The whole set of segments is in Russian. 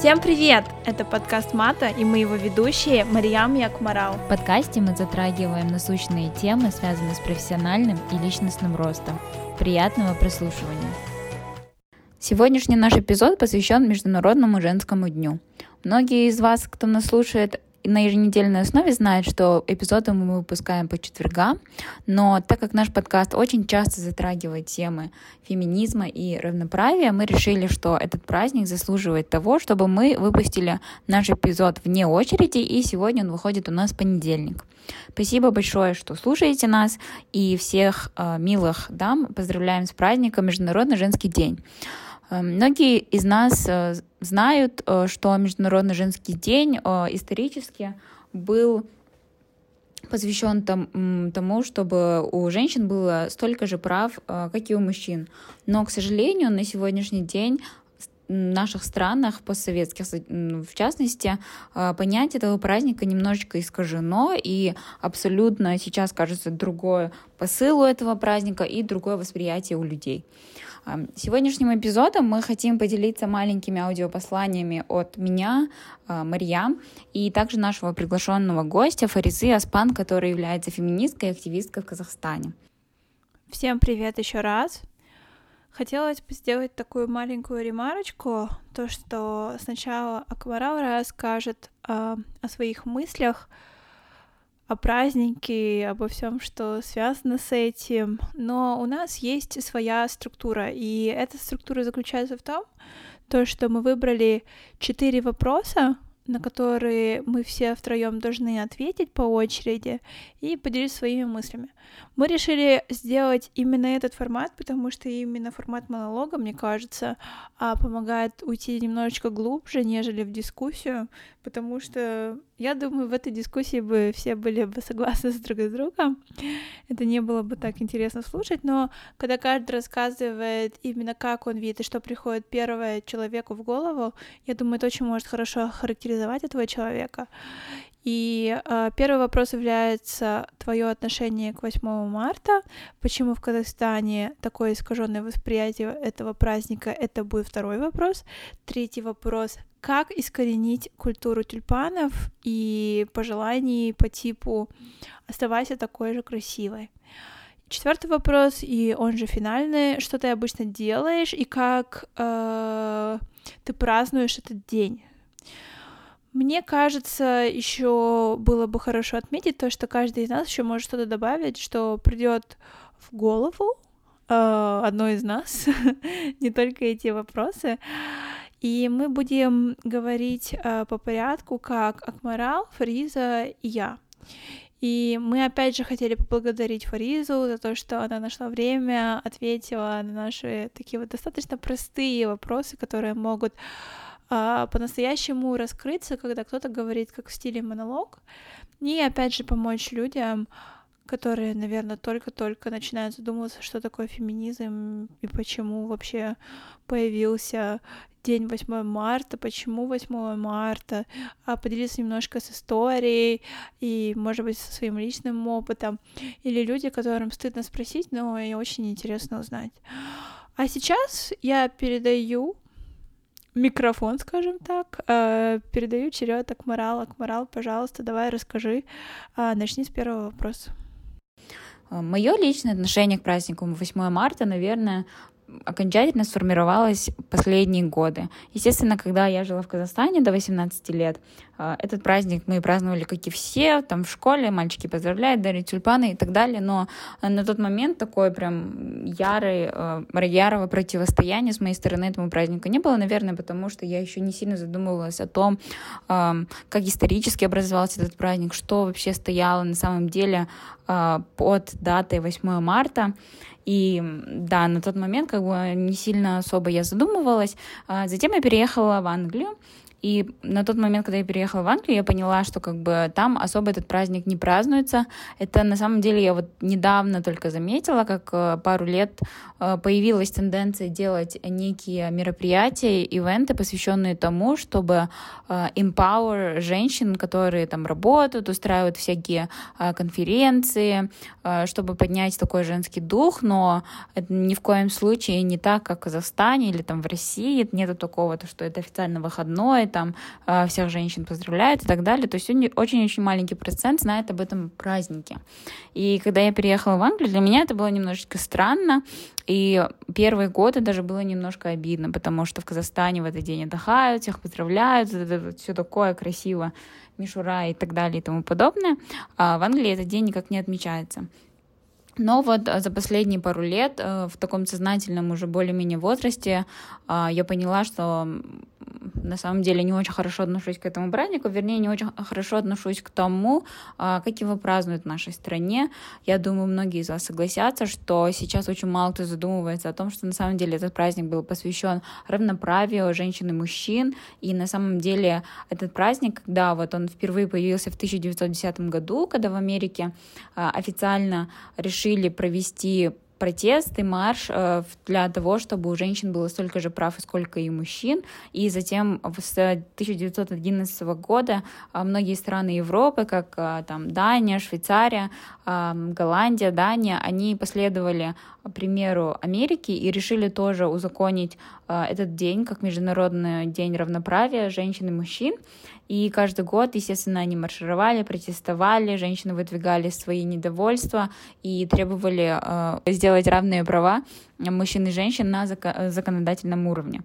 Всем привет! Это подкаст Мата, и мы его ведущие Мариям и Акмарал. В подкасте мы затрагиваем насущные темы, связанные с профессиональным и личностным ростом. Приятного прослушивания! Сегодняшний наш эпизод посвящен Международному женскому дню. Многие из вас, кто нас слушает, на еженедельной основе знают, что эпизоды мы выпускаем по четвергам, но так как наш подкаст очень часто затрагивает темы феминизма и равноправия, мы решили, что этот праздник заслуживает того, чтобы мы выпустили наш эпизод вне очереди, и сегодня он выходит у нас в понедельник. Спасибо большое, что слушаете нас, и всех э, милых дам поздравляем с праздником Международный женский день. Э, многие из нас э, знают, э, что Международный женский день исторически был посвящен тому, чтобы у женщин было столько же прав, как и у мужчин. Но, к сожалению, на сегодняшний день в наших странах постсоветских, в частности, понятие этого праздника немножечко искажено, и абсолютно сейчас кажется другое посыл у этого праздника и другое восприятие у людей. Сегодняшним эпизодом мы хотим поделиться маленькими аудиопосланиями от меня, а, Марьям, и также нашего приглашенного гостя Фаризы Аспан, который является феминисткой и активисткой в Казахстане. Всем привет еще раз. Хотелось бы сделать такую маленькую ремарочку, то, что сначала Акварал расскажет э, о своих мыслях, о празднике, обо всем, что связано с этим. Но у нас есть своя структура, и эта структура заключается в том, то, что мы выбрали четыре вопроса, на которые мы все втроем должны ответить по очереди и поделиться своими мыслями. Мы решили сделать именно этот формат, потому что именно формат монолога, мне кажется, а, помогает уйти немножечко глубже, нежели в дискуссию, потому что я думаю, в этой дискуссии бы все были бы согласны с друг с другом. Это не было бы так интересно слушать, но когда каждый рассказывает именно как он видит и что приходит первое человеку в голову, я думаю, это очень может хорошо характеризовать этого человека. И э, первый вопрос является твое отношение к 8 марта. Почему в Казахстане такое искаженное восприятие этого праздника? Это будет второй вопрос. Третий вопрос. Как искоренить культуру тюльпанов и пожеланий по типу «оставайся такой же красивой»? Четвертый вопрос, и он же финальный. Что ты обычно делаешь и как э, ты празднуешь этот день? Мне кажется, еще было бы хорошо отметить то, что каждый из нас еще может что-то добавить, что придет в голову э, одной из нас, не только эти вопросы. И мы будем говорить э, по порядку, как Акмарал, Фариза и я. И мы опять же хотели поблагодарить Фаризу за то, что она нашла время, ответила на наши такие вот достаточно простые вопросы, которые могут а, по-настоящему раскрыться, когда кто-то говорит как в стиле монолог, и опять же помочь людям, которые, наверное, только-только начинают задумываться, что такое феминизм и почему вообще появился день 8 марта, почему 8 марта, а поделиться немножко с историей и, может быть, со своим личным опытом, или люди, которым стыдно спросить, но и очень интересно узнать. А сейчас я передаю микрофон, скажем так. Э, передаю черед Акмарал. Акмарал, пожалуйста, давай расскажи. Э, начни с первого вопроса. Мое личное отношение к празднику 8 марта, наверное, окончательно сформировалась последние годы. Естественно, когда я жила в Казахстане до 18 лет, э, этот праздник мы праздновали, как и все, там в школе мальчики поздравляют, дарят тюльпаны и так далее, но на тот момент такой прям ярый, э, ярого противостояния с моей стороны этому празднику не было, наверное, потому что я еще не сильно задумывалась о том, эм, как исторически образовался этот праздник, что вообще стояло на самом деле э, под датой 8 марта. И да, на тот момент как бы не сильно особо я задумывалась. А затем я переехала в Англию, и на тот момент, когда я переехала в Англию, я поняла, что как бы там особо этот праздник не празднуется. Это на самом деле я вот недавно только заметила, как э, пару лет э, появилась тенденция делать некие мероприятия, ивенты, посвященные тому, чтобы э, empower женщин, которые там работают, устраивают всякие конференции, чтобы поднять такой женский дух, но это ни в коем случае не так, как в Казахстане или там в России. Нету такого, то, что это официально выходной, там э, всех женщин поздравляют и так далее. То есть очень-очень маленький процент знает об этом празднике. И когда я переехала в Англию, для меня это было немножечко странно. И первые годы даже было немножко обидно, потому что в Казахстане в этот день отдыхают, всех поздравляют, все такое красиво, мишура и так далее и тому подобное. А в Англии этот день никак не отмечается. Но вот э, за последние пару лет э, в таком сознательном уже более-менее возрасте э, я поняла, что на самом деле не очень хорошо отношусь к этому празднику, вернее, не очень хорошо отношусь к тому, а, как его празднуют в нашей стране. Я думаю, многие из вас согласятся, что сейчас очень мало кто задумывается о том, что на самом деле этот праздник был посвящен равноправию женщин и мужчин, и на самом деле этот праздник, когда вот он впервые появился в 1910 году, когда в Америке а, официально решили провести протест и марш э, для того, чтобы у женщин было столько же прав, сколько и мужчин. И затем с 1911 года э, многие страны Европы, как э, там Дания, Швейцария, Голландия, Дания, они последовали примеру Америки и решили тоже узаконить этот день как Международный день равноправия женщин и мужчин. И каждый год, естественно, они маршировали, протестовали, женщины выдвигали свои недовольства и требовали э, сделать равные права мужчин и женщин на зак- законодательном уровне.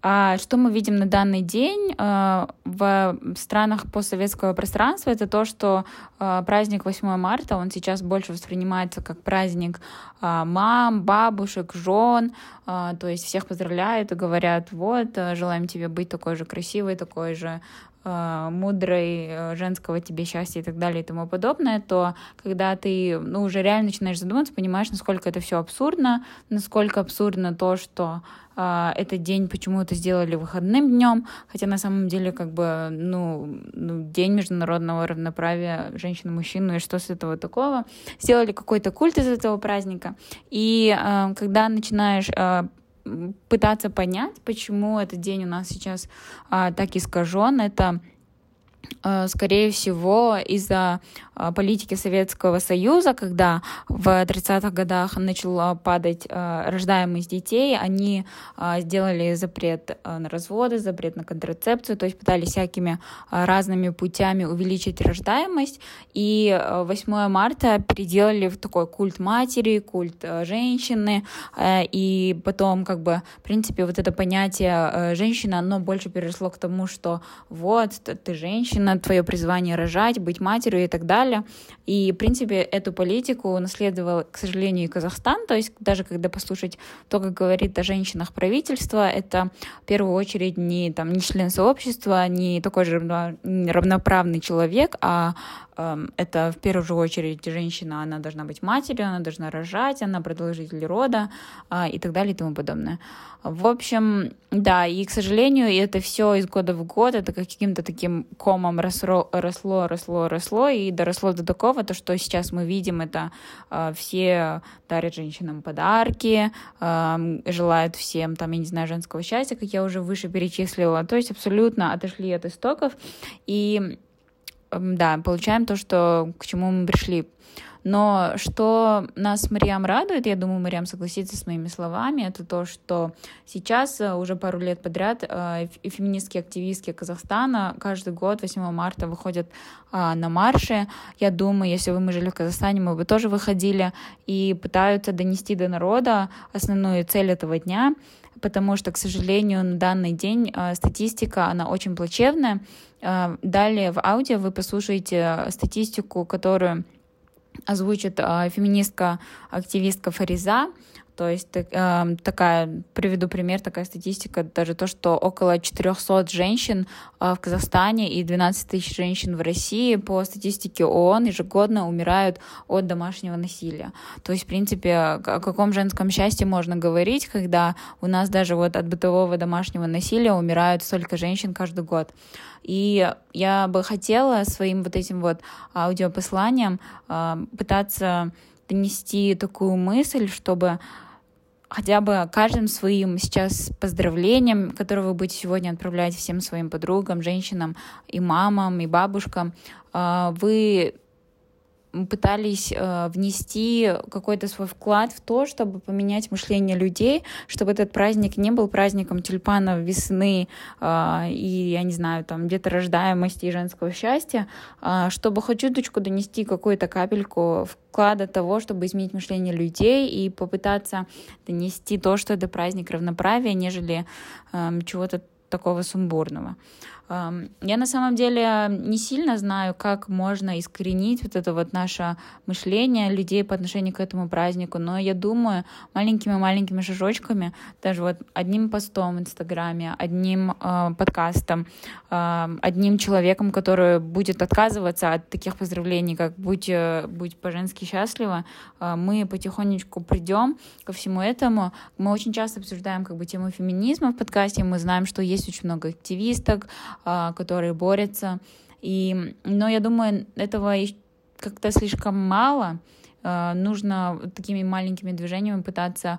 А что мы видим на данный день э, в странах постсоветского пространства, это то, что э, праздник 8 марта, он сейчас больше воспринимается как праздник э, мам, бабушек, жен, то есть всех поздравляют и говорят, вот, желаем тебе быть такой же красивой, такой же мудрой, э, женского тебе счастья и так далее и тому подобное, то когда ты ну, уже реально начинаешь задуматься, понимаешь, насколько это все абсурдно, насколько абсурдно то, что э, этот день почему-то сделали выходным днем, хотя на самом деле как бы ну, ну день международного равноправия женщин и мужчин, ну и что с этого такого, сделали какой-то культ из этого праздника, и э, когда начинаешь э, пытаться понять, почему этот день у нас сейчас а, так искажен, это а, скорее всего, из-за политики Советского Союза, когда в 30-х годах начала падать а, рождаемость детей, они сделали запрет на разводы, запрет на контрацепцию, то есть пытались всякими разными путями увеличить рождаемость. И 8 марта переделали в такой культ матери, культ женщины, и потом, как бы, в принципе, вот это понятие женщины, оно больше переросло к тому, что вот, ты женщина, твое призвание рожать, быть матерью и так далее. И, в принципе, эту политику унаследовал, к сожалению, и Казахстан. То есть даже когда послушать то, как говорит о женщинах правительство, это в первую очередь не, там, не член сообщества, не такой же равноправный человек, а Эм, это в первую очередь женщина, она должна быть матерью, она должна рожать, она продолжитель рода а, и так далее и тому подобное. В общем, да, и, к сожалению, это все из года в год, это каким-то таким комом росло, росло, росло, росло, и доросло до такого, то, что сейчас мы видим, это э, все дарят женщинам подарки, э, желают всем, там, я не знаю, женского счастья, как я уже выше перечислила, то есть абсолютно отошли от истоков, и да, получаем то, что к чему мы пришли. Но что нас Мариам радует, я думаю, Мариам согласится с моими словами, это то, что сейчас э, уже пару лет подряд э, феминистские активистки Казахстана каждый год 8 марта выходят а, на марши. Я думаю, если бы мы жили в Казахстане, мы бы тоже выходили и пытаются донести до народа основную цель этого дня, потому что, к сожалению, на данный день э, статистика, она очень плачевная. Далее в аудио вы послушаете статистику, которую озвучит э, феминистка-активистка Фариза. То есть э, такая, приведу пример, такая статистика, даже то, что около 400 женщин э, в Казахстане и 12 тысяч женщин в России по статистике ООН ежегодно умирают от домашнего насилия. То есть, в принципе, о каком женском счастье можно говорить, когда у нас даже вот от бытового домашнего насилия умирают столько женщин каждый год. И я бы хотела своим вот этим вот аудиопосланием э, пытаться донести такую мысль, чтобы хотя бы каждым своим сейчас поздравлением, которое вы будете сегодня отправлять всем своим подругам, женщинам и мамам, и бабушкам, а, вы пытались э, внести какой-то свой вклад в то, чтобы поменять мышление людей, чтобы этот праздник не был праздником тюльпанов весны э, и, я не знаю, там где-то рождаемости и женского счастья, э, чтобы хоть чуточку донести какую-то капельку вклада того, чтобы изменить мышление людей и попытаться донести то, что это праздник равноправия, нежели э, чего-то такого сумбурного. Я на самом деле не сильно знаю, как можно искоренить вот это вот наше мышление людей по отношению к этому празднику, но я думаю, маленькими-маленькими шажочками, даже вот одним постом в Инстаграме, одним э, подкастом, э, одним человеком, который будет отказываться от таких поздравлений, как «Будь, э, будь по-женски счастлива», э, мы потихонечку придем ко всему этому. Мы очень часто обсуждаем как бы тему феминизма в подкасте, мы знаем, что есть очень много активисток, которые борются. И, но я думаю, этого как-то слишком мало. А, нужно такими маленькими движениями пытаться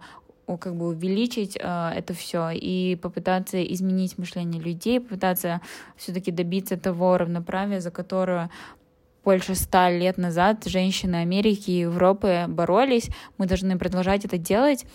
как бы увеличить э, это все и попытаться изменить мышление людей, попытаться все-таки добиться того равноправия, за которое больше ста лет назад женщины Америки и Европы боролись. Мы должны продолжать это делать.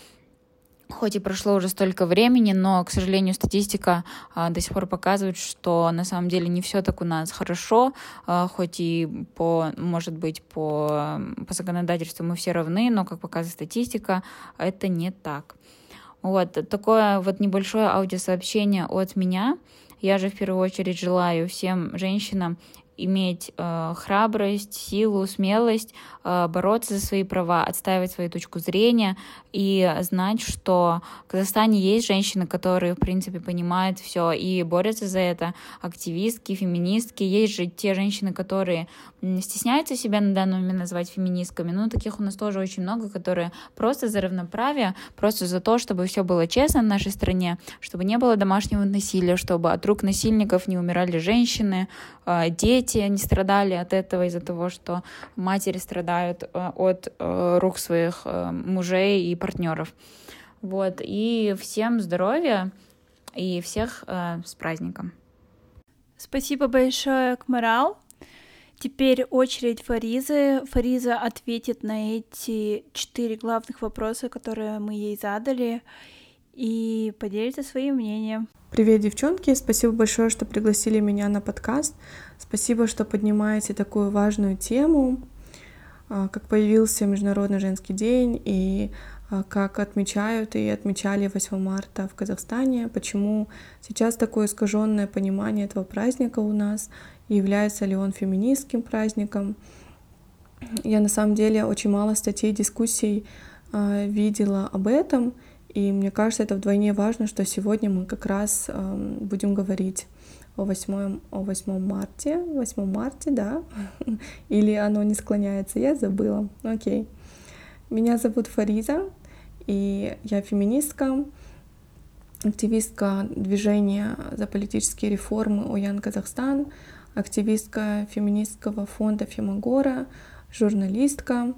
Хоть и прошло уже столько времени, но, к сожалению, статистика а, до сих пор показывает, что на самом деле не все так у нас хорошо, а, хоть и по, может быть, по, по законодательству мы все равны, но, как показывает статистика, это не так. Вот такое вот небольшое аудиосообщение от меня. Я же в первую очередь желаю всем женщинам иметь э, храбрость, силу, смелость, э, бороться за свои права, отстаивать свою точку зрения и знать, что в Казахстане есть женщины, которые, в принципе, понимают все и борются за это, активистки, феминистки. Есть же те женщины, которые стесняются себя на данный момент называть феминистками, но таких у нас тоже очень много, которые просто за равноправие, просто за то, чтобы все было честно в нашей стране, чтобы не было домашнего насилия, чтобы от рук насильников не умирали женщины, э, дети, дети не страдали от этого из-за того, что матери страдают э, от э, рук своих э, мужей и партнеров. Вот. И всем здоровья и всех с праздником. Спасибо большое, Кмарал. Теперь очередь Фаризы. Фариза ответит на эти четыре главных вопроса, которые мы ей задали, и поделится своим мнением. Привет, девчонки! Спасибо большое, что пригласили меня на подкаст. Спасибо, что поднимаете такую важную тему, а, как появился Международный женский день и а, как отмечают и отмечали 8 марта в Казахстане, почему сейчас такое искаженное понимание этого праздника у нас, является ли он феминистским праздником. Я на самом деле очень мало статей, дискуссий а, видела об этом, и мне кажется, это вдвойне важно, что сегодня мы как раз будем говорить о 8, о 8 марте. 8 марте, да? Или оно не склоняется, я забыла. Окей. Меня зовут Фариза, и я феминистка, активистка движения за политические реформы Оян Казахстан, активистка феминистского фонда Фемагора, журналистка,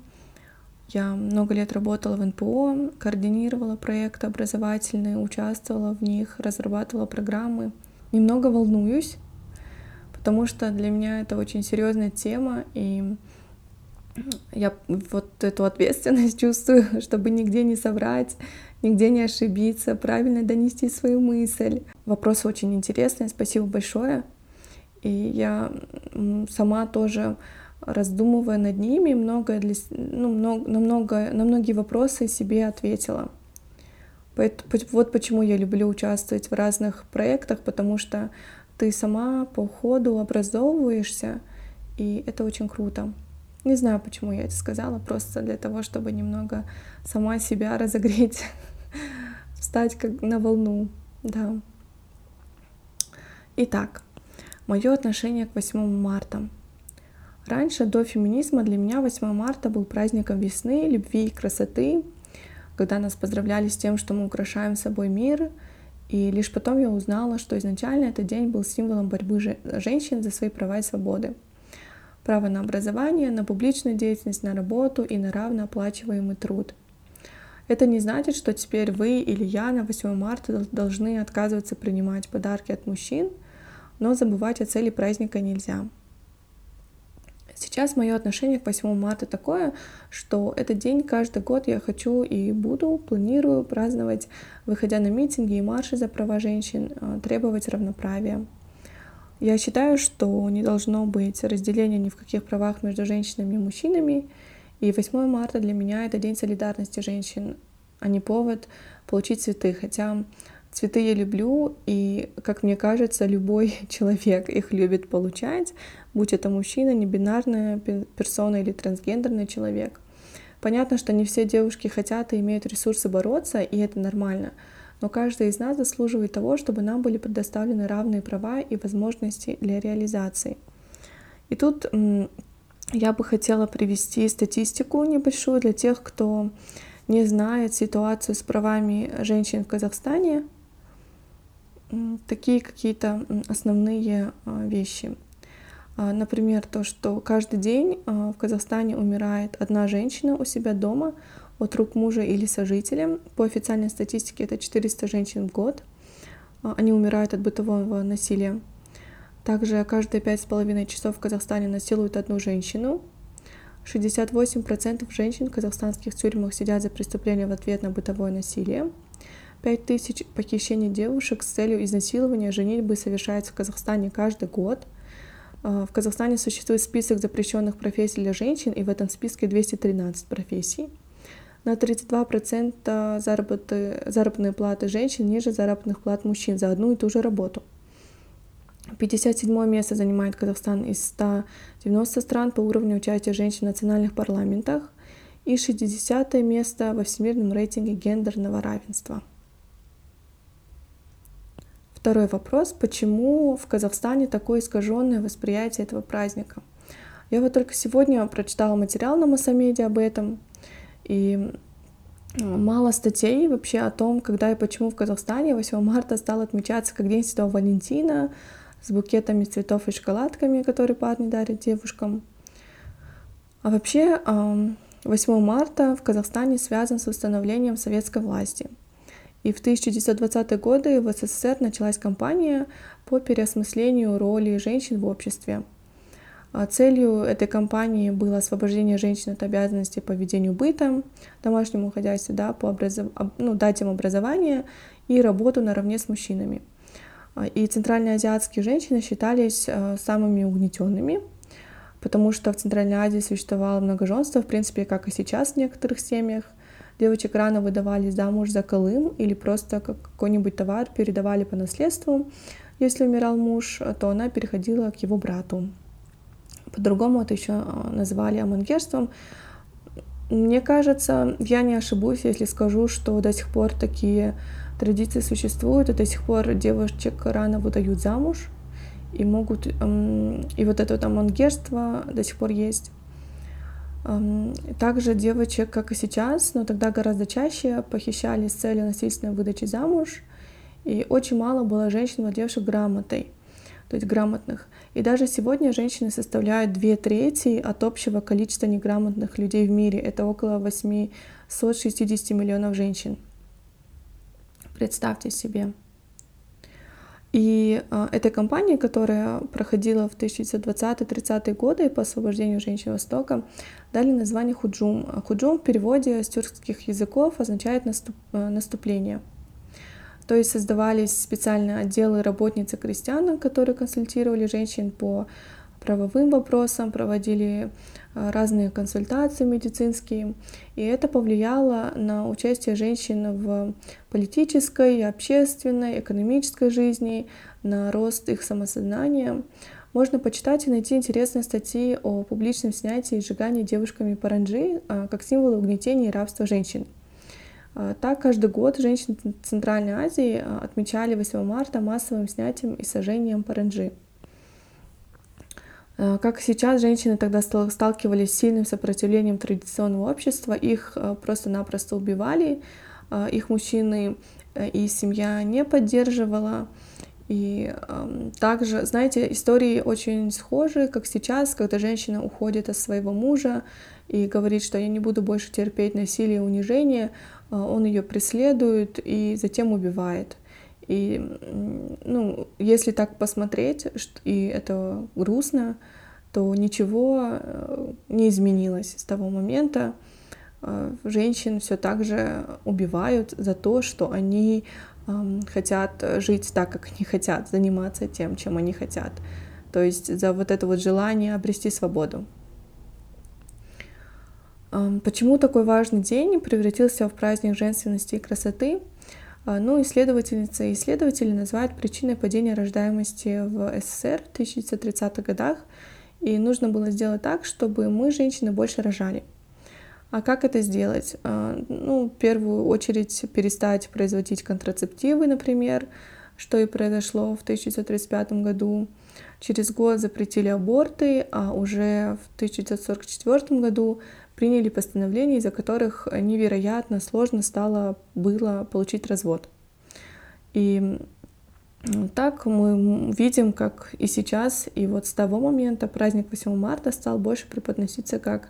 я много лет работала в НПО, координировала проекты образовательные, участвовала в них, разрабатывала программы. Немного волнуюсь, потому что для меня это очень серьезная тема, и я вот эту ответственность чувствую, чтобы нигде не соврать, нигде не ошибиться, правильно донести свою мысль. Вопрос очень интересный, спасибо большое. И я сама тоже раздумывая над ними, многое для, ну, много, на, много, на многие вопросы себе ответила. Вот почему я люблю участвовать в разных проектах, потому что ты сама по ходу образовываешься, и это очень круто. Не знаю, почему я это сказала, просто для того, чтобы немного сама себя разогреть, встать как на волну, да. Итак, мое отношение к 8 марта. Раньше, до феминизма, для меня 8 марта был праздником весны, любви и красоты, когда нас поздравляли с тем, что мы украшаем собой мир. И лишь потом я узнала, что изначально этот день был символом борьбы женщин за свои права и свободы. Право на образование, на публичную деятельность, на работу и на равнооплачиваемый труд. Это не значит, что теперь вы или я на 8 марта должны отказываться принимать подарки от мужчин, но забывать о цели праздника нельзя. Сейчас мое отношение к 8 марта такое, что этот день каждый год я хочу и буду, планирую праздновать, выходя на митинги и марши за права женщин, э, требовать равноправия. Я считаю, что не должно быть разделения ни в каких правах между женщинами и мужчинами, и 8 марта для меня это день солидарности женщин, а не повод получить цветы, хотя Цветы я люблю, и, как мне кажется, любой человек их любит получать, будь это мужчина, небинарная персона или трансгендерный человек. Понятно, что не все девушки хотят и имеют ресурсы бороться, и это нормально. Но каждый из нас заслуживает того, чтобы нам были предоставлены равные права и возможности для реализации. И тут я бы хотела привести статистику небольшую для тех, кто не знает ситуацию с правами женщин в Казахстане такие какие-то основные а, вещи. А, например, то, что каждый день а, в Казахстане умирает одна женщина у себя дома от рук мужа или сожителя. По официальной статистике это 400 женщин в год. Они умирают от бытового насилия. Также каждые пять с половиной часов в Казахстане насилуют одну женщину. 68% женщин в казахстанских тюрьмах сидят за преступления в ответ на бытовое насилие. 5 тысяч похищений девушек с целью изнасилования женитьбы совершается в Казахстане каждый год. А, в Казахстане существует список запрещенных профессий для женщин, и в этом списке 213 профессий. На 32% заработы, заработные платы женщин ниже заработных плат мужчин за одну и ту же работу. 57 место занимает Казахстан из 190 стран по уровню участия женщин в национальных парламентах и 60 место во всемирном рейтинге гендерного равенства. Второй вопрос, почему в Казахстане такое искаженное восприятие этого праздника? Я вот только сегодня прочитала материал на Массамеде об этом, и мало статей вообще о том, когда и почему в Казахстане 8 марта стал отмечаться как День Святого Валентина с букетами цветов и шоколадками, которые парни дарят девушкам. А вообще 8 марта в Казахстане связан с восстановлением советской власти — и в 1920-е годы в СССР началась кампания по переосмыслению роли женщин в обществе. А целью этой кампании было освобождение женщин от обязанностей по ведению быта, домашнему хозяйству, да, по образов... ну, дать им образование и работу наравне с мужчинами. А, и центральноазиатские женщины считались а, самыми угнетенными, потому что в Центральной Азии существовало многоженство, в принципе, как и сейчас в некоторых семьях. Девочек рано выдавали замуж за колым или просто как какой-нибудь товар передавали по наследству. Если умирал муж, то она переходила к его брату. По-другому это еще а, называли амангерством. Мне кажется, я не ошибусь, если скажу, что до сих пор такие традиции существуют, и до сих пор девочек рано выдают замуж, и могут, и вот это вот амангерство до сих пор есть. Также девочек, как и сейчас, но тогда гораздо чаще похищали с целью насильственной выдачи замуж, и очень мало было женщин, владевших грамотой, то есть грамотных. И даже сегодня женщины составляют две трети от общего количества неграмотных людей в мире. Это около 860 миллионов женщин. Представьте себе. И э, этой кампании, которая проходила в 1920-30-е годы по освобождению женщин Востока, дали название худжум. Худжум в переводе с тюркских языков означает наступ, э, наступление. То есть создавались специальные отделы работниц и крестьян, которые консультировали женщин по правовым вопросам, проводили а, разные консультации медицинские, и это повлияло на участие женщин в политической, общественной, экономической жизни, на рост их самосознания. Можно почитать и найти интересные статьи о публичном снятии и сжигании девушками паранджи а, как символа угнетения и рабства женщин. А, так, каждый год женщины Центральной Азии отмечали 8 марта массовым снятием и сожжением паранджи. Э, как сейчас женщины тогда сталкивались с сильным сопротивлением традиционного общества, их э, просто-напросто убивали, э, их мужчины и семья не поддерживала. И э, также, знаете, истории очень схожи, как сейчас, когда женщина уходит от своего мужа и говорит, что я не буду больше терпеть насилие и унижение, э, он ее преследует и затем убивает. И, ну, если так посмотреть, и это грустно, то ничего не изменилось с того момента. Женщин все так же убивают за то, что они хотят жить так, как они хотят, заниматься тем, чем они хотят. То есть за вот это вот желание обрести свободу. Почему такой важный день превратился в праздник женственности и красоты? А, ну, исследовательницы и исследователи называют причиной падения рождаемости в СССР в 1930-х годах, и нужно было сделать так, чтобы мы, женщины, больше рожали. А как это сделать? А, ну, в первую очередь перестать производить контрацептивы, например, что и произошло в 1935 году. Через год запретили аборты, а уже в 1944 году приняли постановления, из-за которых невероятно сложно стало было получить развод. И так мы видим, как и сейчас, и вот с того момента праздник 8 марта стал больше преподноситься как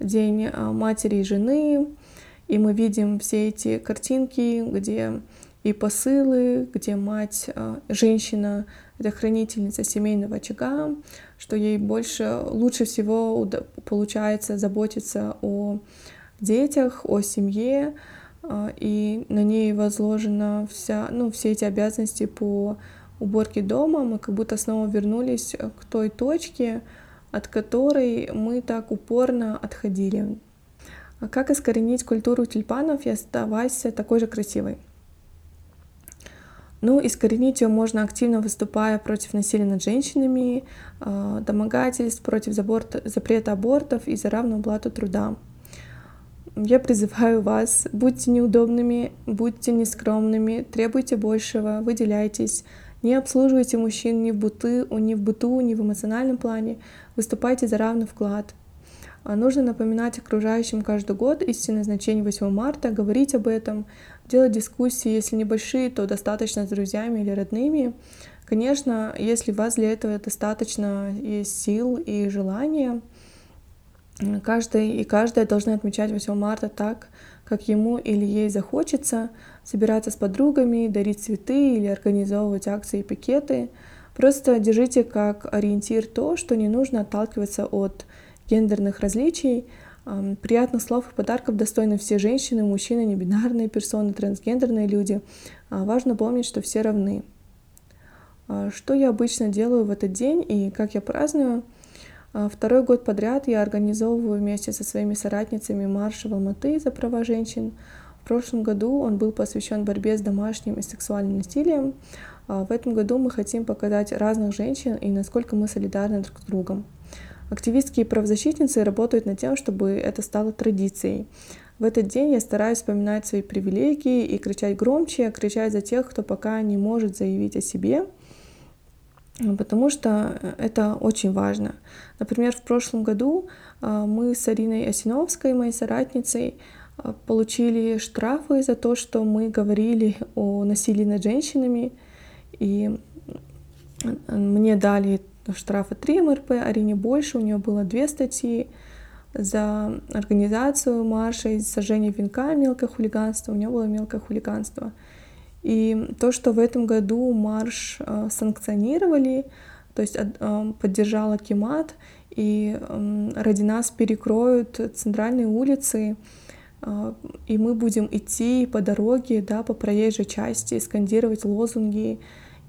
День а, матери и жены, и мы видим все эти картинки, где и посылы, где мать, а, женщина, это хранительница семейного очага, что ей больше, лучше всего получается заботиться о детях, о семье, а, и на ней возложена вся, ну, все эти обязанности по уборке дома. Мы как будто снова вернулись к той точке, от которой мы так упорно отходили. А как искоренить культуру тюльпанов и оставаться такой же красивой? Ну, искоренить ее можно активно выступая против насилия над женщинами, а, домогательств, против запрета абортов и за равную плату труда. Я призываю вас, будьте неудобными, будьте нескромными, требуйте большего, выделяйтесь, не обслуживайте мужчин ни в, быту, ни в быту, ни в эмоциональном плане, выступайте за равный вклад. А нужно напоминать окружающим каждый год истинное значение 8 марта, говорить об этом, делать дискуссии, если небольшие, то достаточно с друзьями или родными. Конечно, если у вас для этого достаточно есть сил и желания, каждый и каждая должны отмечать 8 марта так, как ему или ей захочется, собираться с подругами, дарить цветы или организовывать акции и пикеты. Просто держите как ориентир то, что не нужно отталкиваться от гендерных различий, Приятных слов и подарков достойны все женщины, мужчины, небинарные персоны, трансгендерные люди. А, важно помнить, что все равны. А, что я обычно делаю в этот день и как я праздную? А, второй год подряд я организовываю вместе со своими соратницами марш в Алматы за права женщин. В прошлом году он был посвящен борьбе с домашним и сексуальным насилием. В этом году мы хотим показать разных женщин и насколько мы солидарны друг с другом. Активистки и правозащитницы работают над тем, чтобы это стало традицией. В этот день я стараюсь вспоминать свои привилегии и кричать громче, кричать за тех, кто пока не может заявить о себе, потому что это очень важно. Например, в прошлом году а, мы с Ариной Осиновской, моей соратницей, а, получили штрафы за то, что мы говорили о насилии над женщинами, и мне дали штрафа 3 МРП, Арине больше, у нее было две статьи за организацию марша и сожжение венка мелкое хулиганство, у нее было мелкое хулиганство. И то, что в этом году марш э, санкционировали, то есть э, поддержала Кемат, и э, ради нас перекроют центральные улицы, э, и мы будем идти по дороге, да, по проезжей части, скандировать лозунги,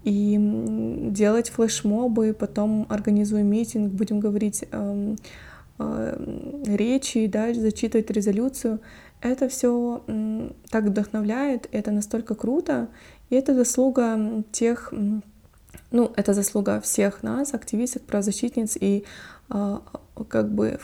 и делать флешмобы, потом организуем митинг, будем говорить э, э, речи, да, зачитывать резолюцию. Это все так вдохновляет, это настолько круто, и это заслуга тех, ну, это заслуга всех нас, активисток, правозащитниц и э, как бы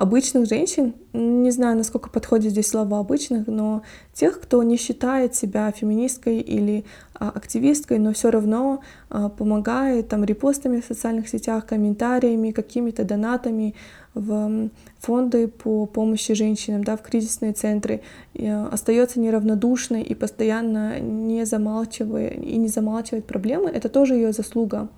обычных женщин, не знаю, насколько подходит здесь слово обычных, но тех, кто не считает себя феминисткой или а, активисткой, но все равно а, помогает там репостами в социальных сетях, комментариями, какими-то донатами в фонды по помощи женщинам, да, в кризисные центры, а, остается неравнодушной и постоянно не замалчивает и не замалчивает проблемы, это тоже ее заслуга.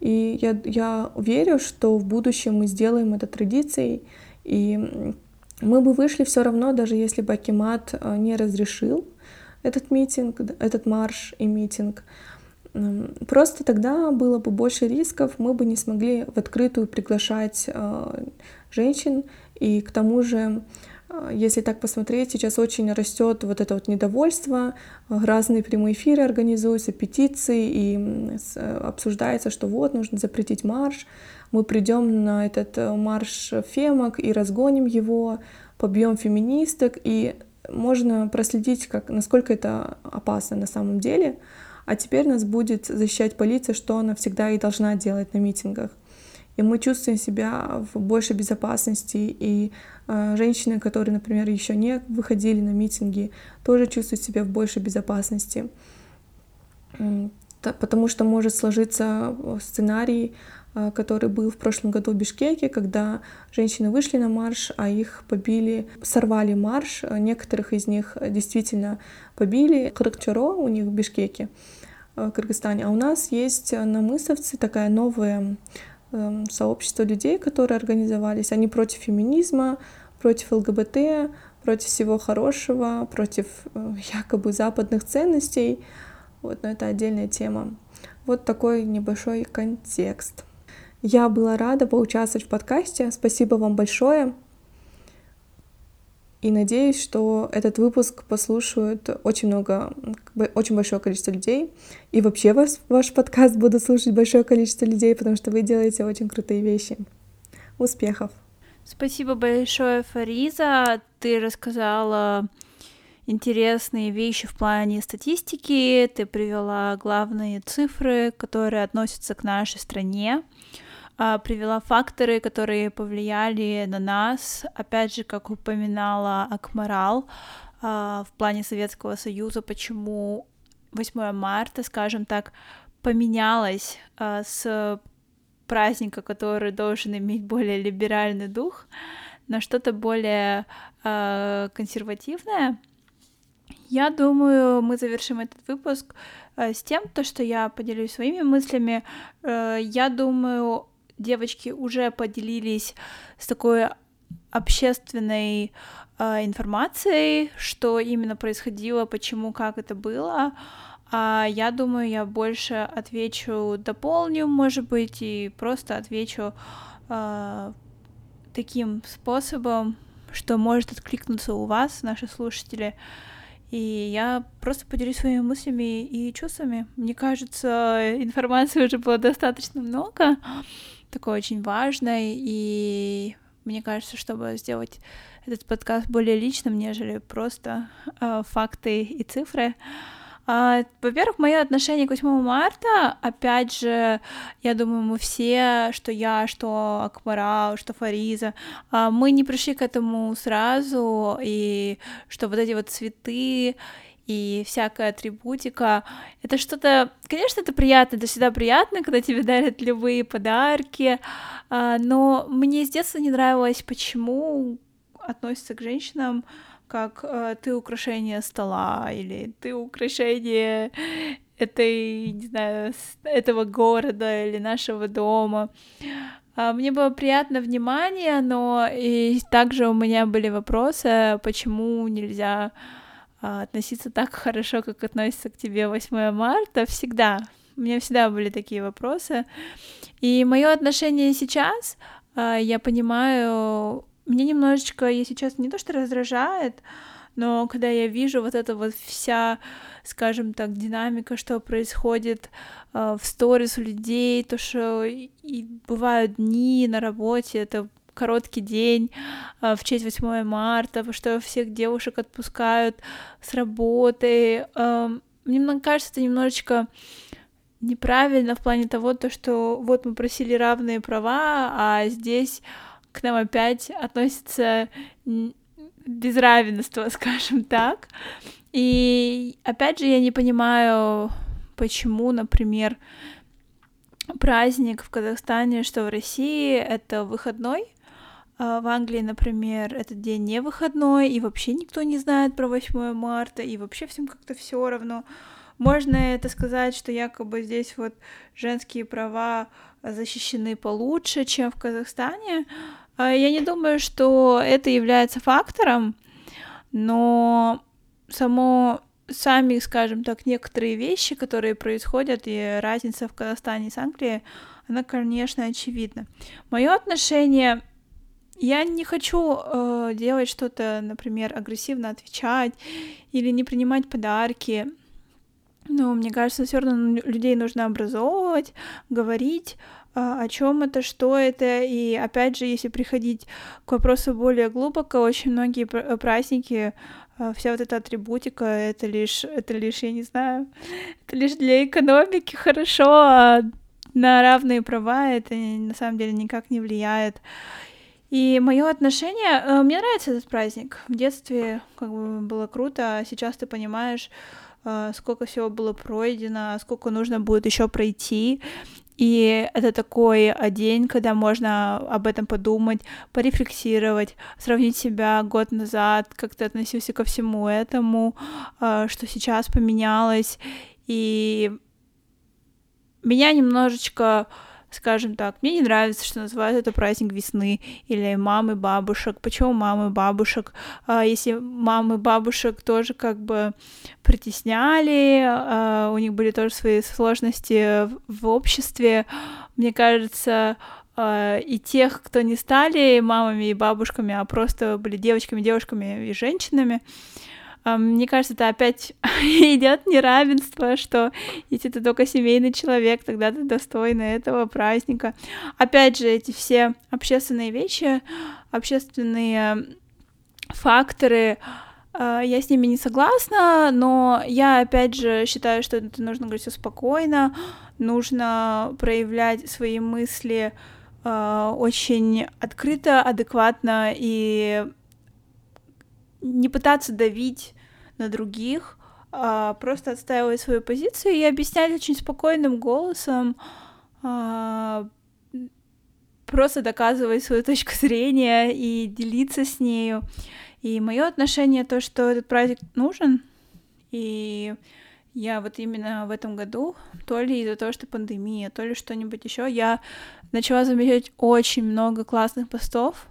И я, я верю, что в будущем мы сделаем это традицией, и мы бы вышли все равно, даже если бы Акимат э, не разрешил этот митинг, этот марш и митинг. Просто тогда было бы больше рисков, мы бы не смогли в открытую приглашать э, женщин, и к тому же э, если так посмотреть, сейчас очень растет вот это вот недовольство, разные прямые эфиры организуются, петиции, и обсуждается, что вот, нужно запретить марш, мы придем на этот марш фемок и разгоним его, побьем феминисток, и можно проследить, как, насколько это опасно на самом деле. А теперь нас будет защищать полиция, что она всегда и должна делать на митингах. И мы чувствуем себя в большей безопасности. И э, женщины, которые, например, еще не выходили на митинги, тоже чувствуют себя в большей безопасности. Потому что может сложиться сценарий, Э, который был в прошлом году в Бишкеке, когда женщины вышли на марш, а их побили, сорвали марш, некоторых из них действительно побили. Кырыкчаро у них в Бишкеке, э, в Кыргызстане. А у нас есть на Мысовце такая новая эм, сообщество людей, которые организовались. Они против феминизма, против ЛГБТ, против всего хорошего, против э, якобы западных ценностей. Вот, но это отдельная тема. Вот такой небольшой контекст. Я была рада поучаствовать в подкасте. Спасибо вам большое. И надеюсь, что этот выпуск послушают очень много, очень большое количество людей. И вообще вас, ваш подкаст буду слушать большое количество людей, потому что вы делаете очень крутые вещи. Успехов! Спасибо большое, Фариза. Ты рассказала интересные вещи в плане статистики, ты привела главные цифры, которые относятся к нашей стране. А, привела факторы, которые повлияли на нас. Опять же, как упоминала Акмарал, а, в плане Советского Союза, почему 8 марта, скажем так, поменялось а, с праздника, который должен иметь более либеральный дух, на что-то более консервативное. Я думаю, мы завершим этот выпуск с тем, то, что я поделюсь своими мыслями. Э, я думаю, девочки уже поделились с такой общественной э, информацией, что именно происходило, почему, как это было. А я думаю, я больше отвечу, дополню, может быть, и просто отвечу э, таким способом, что может откликнуться у вас, наши слушатели. И я просто поделюсь своими мыслями и чувствами. Мне кажется, информации уже было достаточно много такой очень важной, и мне кажется, чтобы сделать этот подкаст более личным, нежели просто э, факты и цифры. Uh, во-первых, мое отношение к 8 марта, опять же, я думаю, мы все, что я, что Акмара, что Фариза, uh, мы не пришли к этому сразу, и что вот эти вот цветы и всякая атрибутика. Это что-то, конечно, это приятно, это всегда приятно, когда тебе дарят любые подарки, а, но мне с детства не нравилось, почему относятся к женщинам как э, ты украшение стола или ты украшение этой, не знаю, этого города или нашего дома. А, мне было приятно внимание, но и также у меня были вопросы, почему нельзя относиться так хорошо, как относится к тебе 8 марта, всегда. У меня всегда были такие вопросы. И мое отношение сейчас, а, я понимаю, мне немножечко, если честно, не то что раздражает, но когда я вижу вот это вот вся, скажем так, динамика, что происходит э, в сторис у людей, то, что и бывают дни на работе, это короткий день э, в честь 8 марта, что всех девушек отпускают с работы. Э, мне кажется, это немножечко неправильно в плане того, то, что вот мы просили равные права, а здесь к нам опять относится без равенства, скажем так. И опять же, я не понимаю, почему, например, праздник в Казахстане, что в России это выходной, а, в Англии, например, этот день не выходной, и вообще никто не знает про 8 марта, и вообще всем как-то все равно. Можно это сказать, что якобы здесь вот женские права защищены получше, чем в Казахстане. А, я не думаю, что это является фактором, но само сами, скажем так, некоторые вещи, которые происходят, и разница в Казахстане и с Англией, она, конечно, очевидна. Мое отношение я не хочу э, делать что-то, например, агрессивно отвечать или не принимать подарки. Но мне кажется, все равно людей нужно образовывать, говорить, э, о чем это, что это. И опять же, если приходить к вопросу более глубоко, очень многие э, праздники э, вся вот эта атрибутика, это лишь, это лишь, я не знаю, это лишь для экономики хорошо, а на равные права это на самом деле никак не влияет. И мое отношение, э, мне нравится этот праздник. В детстве как бы было круто, а сейчас ты понимаешь, э, сколько всего было пройдено, сколько нужно будет еще пройти. И это такой день, когда можно об этом подумать, порефлексировать, сравнить себя год назад, как ты относился ко всему этому, э, что сейчас поменялось. И меня немножечко скажем так, мне не нравится, что называют это праздник весны или мамы бабушек. Почему мамы бабушек? А, если мамы бабушек тоже как бы притесняли, а, у них были тоже свои сложности в обществе, мне кажется, а, и тех, кто не стали мамами и бабушками, а просто были девочками, девушками и женщинами, мне кажется, это опять идет неравенство, что если ты только семейный человек, тогда ты достойна этого праздника. Опять же, эти все общественные вещи, общественные факторы, а, я с ними не согласна, но я опять же считаю, что это нужно говорить все спокойно, нужно проявлять свои мысли а, очень открыто, адекватно и не пытаться давить на других, а просто отстаивать свою позицию и объяснять очень спокойным голосом, а, просто доказывать свою точку зрения и делиться с нею. И мое отношение то, что этот праздник нужен, и я вот именно в этом году, то ли из-за того, что пандемия, то ли что-нибудь еще, я начала замечать очень много классных постов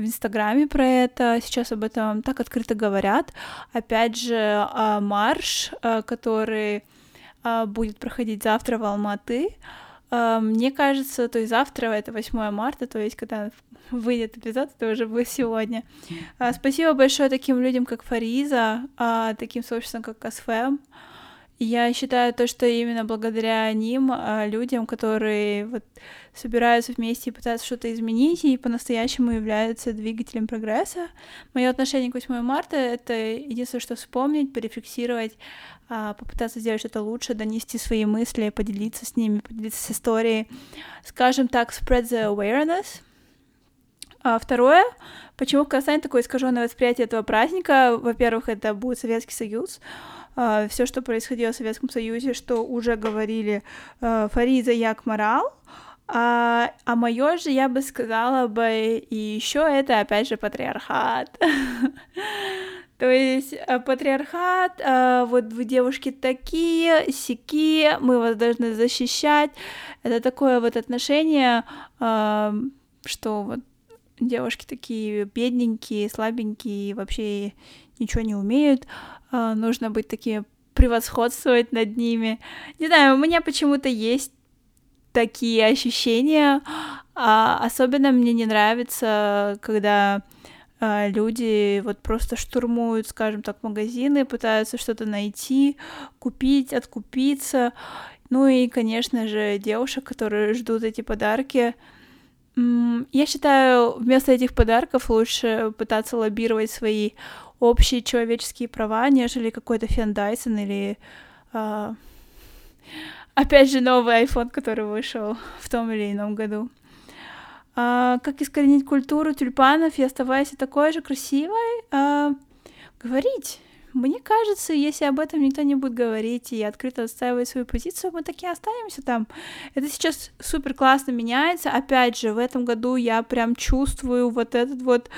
в Инстаграме про это, сейчас об этом так открыто говорят. Опять же, а, марш, а, который а, будет проходить завтра в Алматы, мне кажется, то есть завтра, это 8 марта, то есть когда выйдет эпизод, это уже будет сегодня. Спасибо большое таким людям, как Фариза, таким сообществам, как Касфэм, я считаю то, что именно благодаря ним, а, людям, которые вот собираются вместе и пытаются что-то изменить, и по-настоящему являются двигателем прогресса. Мое отношение к 8 марта — это единственное, что вспомнить, порефлексировать, а, попытаться сделать что-то лучше, донести свои мысли, поделиться с ними, поделиться с историей. Скажем так, spread the awareness. А второе, почему в Казахстане такое искаженное восприятие этого праздника? Во-первых, это будет Советский Союз. А, все, что происходило в Советском Союзе, что уже говорили э, Фариза Якмарал, а, а мое же я бы сказала бы, и еще это опять же патриархат. То есть э, патриархат, э, вот вы девушки такие, сики, мы вас должны защищать. Это такое вот отношение, что вот девушки такие бедненькие, слабенькие, вообще ничего не умеют. А, нужно быть такими превосходствовать над ними. Не знаю, у меня почему-то есть такие ощущения. А особенно мне не нравится, когда а, люди вот просто штурмуют, скажем так, магазины, пытаются что-то найти, купить, откупиться. Ну и, конечно же, девушек, которые ждут эти подарки. Я считаю, вместо этих подарков лучше пытаться лоббировать свои общие человеческие права, нежели какой-то Фен Дайсон или э, опять же новый iPhone, который вышел в том или ином году. А, как искоренить культуру тюльпанов и оставаясь такой же красивой? А, говорить. Мне кажется, если об этом никто не будет говорить и открыто отстаивать свою позицию, мы таки останемся там. Это сейчас супер классно меняется. Опять же, в этом году я прям чувствую вот этот вот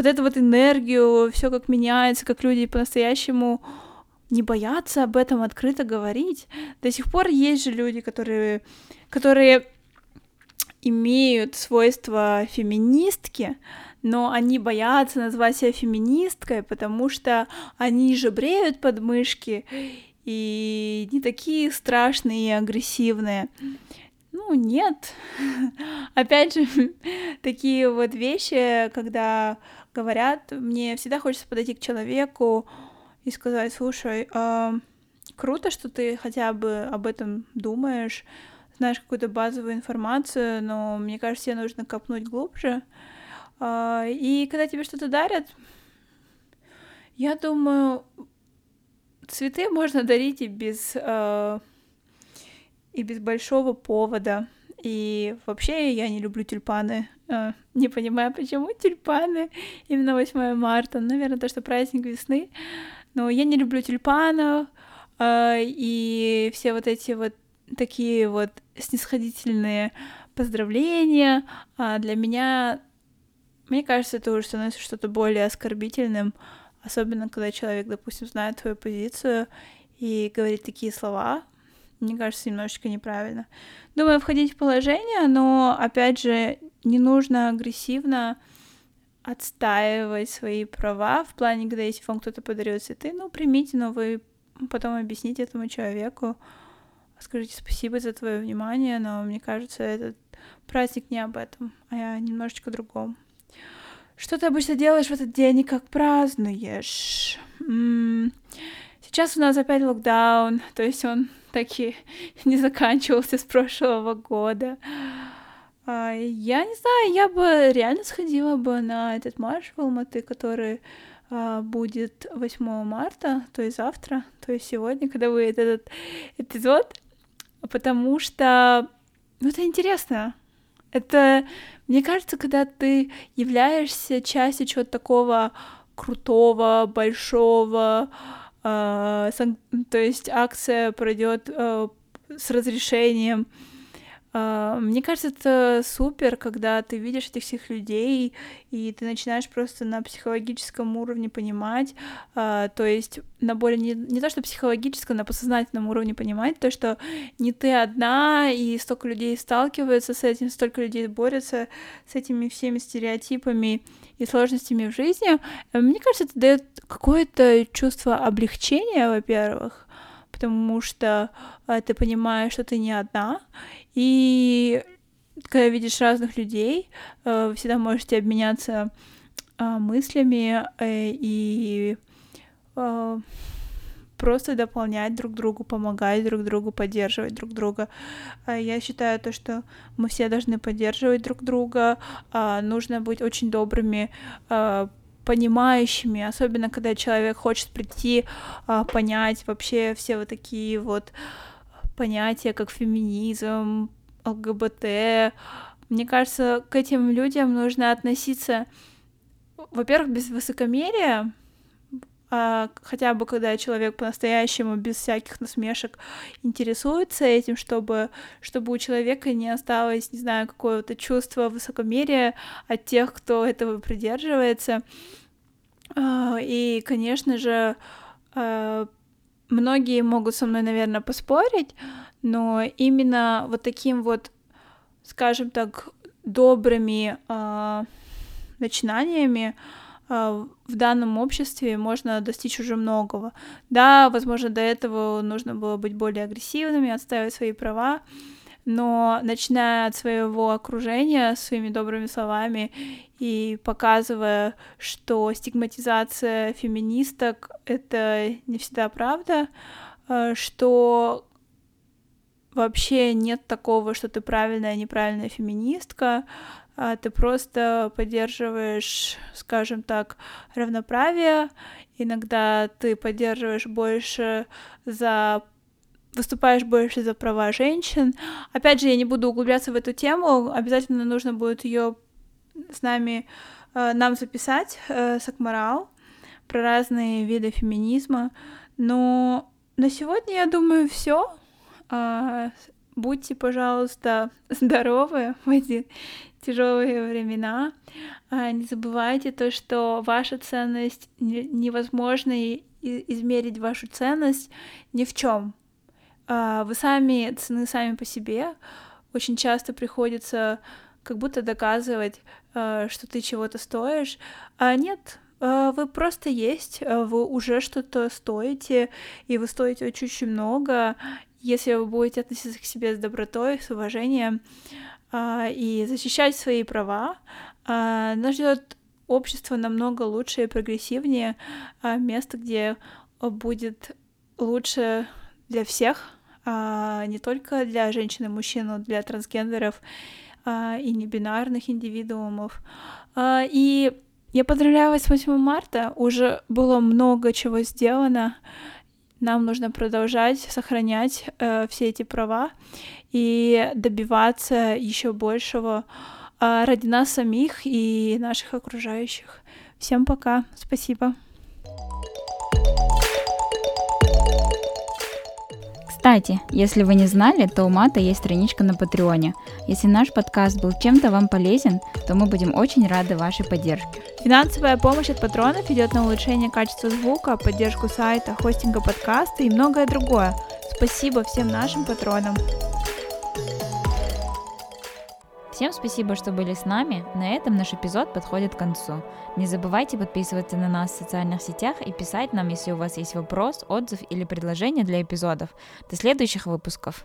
вот эту вот энергию, все как меняется, как люди по-настоящему не боятся об этом открыто говорить. До сих пор есть же люди, которые, которые имеют свойства феминистки, но они боятся назвать себя феминисткой, потому что они же бреют подмышки и не такие страшные и агрессивные. Ну, нет. Опять же, такие вот вещи, когда говорят, мне всегда хочется подойти к человеку и сказать, слушай, э, круто, что ты хотя бы об этом думаешь, знаешь какую-то базовую информацию, но мне кажется, тебе нужно копнуть глубже. Э, и когда тебе что-то дарят, я думаю, цветы можно дарить и без э, и без большого повода. И вообще я не люблю тюльпаны. Э, не понимаю, почему тюльпаны именно 8 марта. Наверное, то, что праздник весны. Но я не люблю тюльпанов. Э, и все вот эти вот такие вот снисходительные поздравления. А для меня, мне кажется, это уже становится что-то более оскорбительным. Особенно, когда человек, допустим, знает твою позицию и говорит такие слова, мне кажется, немножечко неправильно. Думаю, входить в положение, но, опять же, не нужно агрессивно отстаивать свои права в плане, когда если вам кто-то подарил цветы, ну, примите, но вы потом объясните этому человеку, скажите спасибо за твое внимание, но мне кажется, этот праздник не об этом, а немножечко другом. Что ты обычно делаешь в этот день и как празднуешь? М-м- сейчас у нас опять локдаун, то есть он таки не заканчивался с прошлого года. А, я не знаю, я бы реально сходила бы на этот марш в Алматы, который а, будет 8 марта, то есть завтра, то есть сегодня, когда выйдет этот эпизод, потому что ну, это интересно. Это, мне кажется, когда ты являешься частью чего-то такого крутого, большого, то есть акция пройдет а, с разрешением. А, мне кажется, это супер, когда ты видишь этих всех людей, и ты начинаешь просто на психологическом уровне понимать, то есть на более не, не то, что психологическом, на подсознательном уровне понимать, то, что не ты одна, и столько людей сталкиваются с этим, столько людей борются с этими всеми стереотипами, и сложностями в жизни, мне кажется, это дает какое-то чувство облегчения, во-первых, потому что э, ты понимаешь, что ты не одна, и когда видишь разных людей, э, всегда можете обменяться мыслями и просто дополнять друг другу, помогать друг другу, поддерживать друг друга. А, я считаю то, что мы все должны поддерживать друг друга, а, нужно быть очень добрыми понимающими, особенно когда человек хочет прийти, понять вообще все вот такие вот понятия, как феминизм, ЛГБТ. Мне кажется, к этим людям нужно относиться, во-первых, без высокомерия, а, хотя бы когда человек по-настоящему, без всяких насмешек, интересуется этим, чтобы, чтобы у человека не осталось, не знаю, какое-то чувство высокомерия от тех, кто этого придерживается. А, и, конечно же, а, многие могут со мной, наверное, поспорить, но именно вот таким вот, скажем так, добрыми начинаниями, а, в данном обществе можно достичь уже многого. Да, возможно, до этого нужно было быть более агрессивными, отстаивать свои права, но начиная от своего окружения своими добрыми словами и показывая, что стигматизация феминисток — это не всегда правда, а, что вообще нет такого, что ты правильная, неправильная феминистка, а ты просто поддерживаешь, скажем так, равноправие. Иногда ты поддерживаешь больше за выступаешь больше за права женщин. Опять же, я не буду углубляться в эту тему, обязательно нужно будет ее с нами, э, нам записать э, с Акмарал про разные виды феминизма. Но на сегодня, я думаю, все. А, будьте, пожалуйста, здоровы в эти тяжелые времена. А, не забывайте то, что ваша ценность невозможно измерить вашу ценность ни в чем. А, вы сами цены сами по себе. очень часто приходится как будто доказывать, э, что ты чего-то стоишь, а нет, э, вы просто есть, вы уже что-то стоите, и вы стоите очень-очень много, если вы будете относиться к себе с добротой, с уважением и защищать свои права, нас ждет общество намного лучше и прогрессивнее, место, где будет лучше для всех, не только для женщин и мужчин, но для трансгендеров а, и небинарных индивидуумов. А, и я поздравляю вас с 8 марта, уже было много чего сделано, нам нужно продолжать сохранять э, все эти права и добиваться еще большего э, ради нас самих и наших окружающих. Всем пока, спасибо. Кстати, если вы не знали, то у Мата есть страничка на Патреоне. Если наш подкаст был чем-то вам полезен, то мы будем очень рады вашей поддержке. Финансовая помощь от патронов идет на улучшение качества звука, поддержку сайта, хостинга подкаста и многое другое. Спасибо всем нашим патронам. Всем спасибо, что были с нами. На этом наш эпизод подходит к концу. Не забывайте подписываться на нас в социальных сетях и писать нам, если у вас есть вопрос, отзыв или предложение для эпизодов. До следующих выпусков.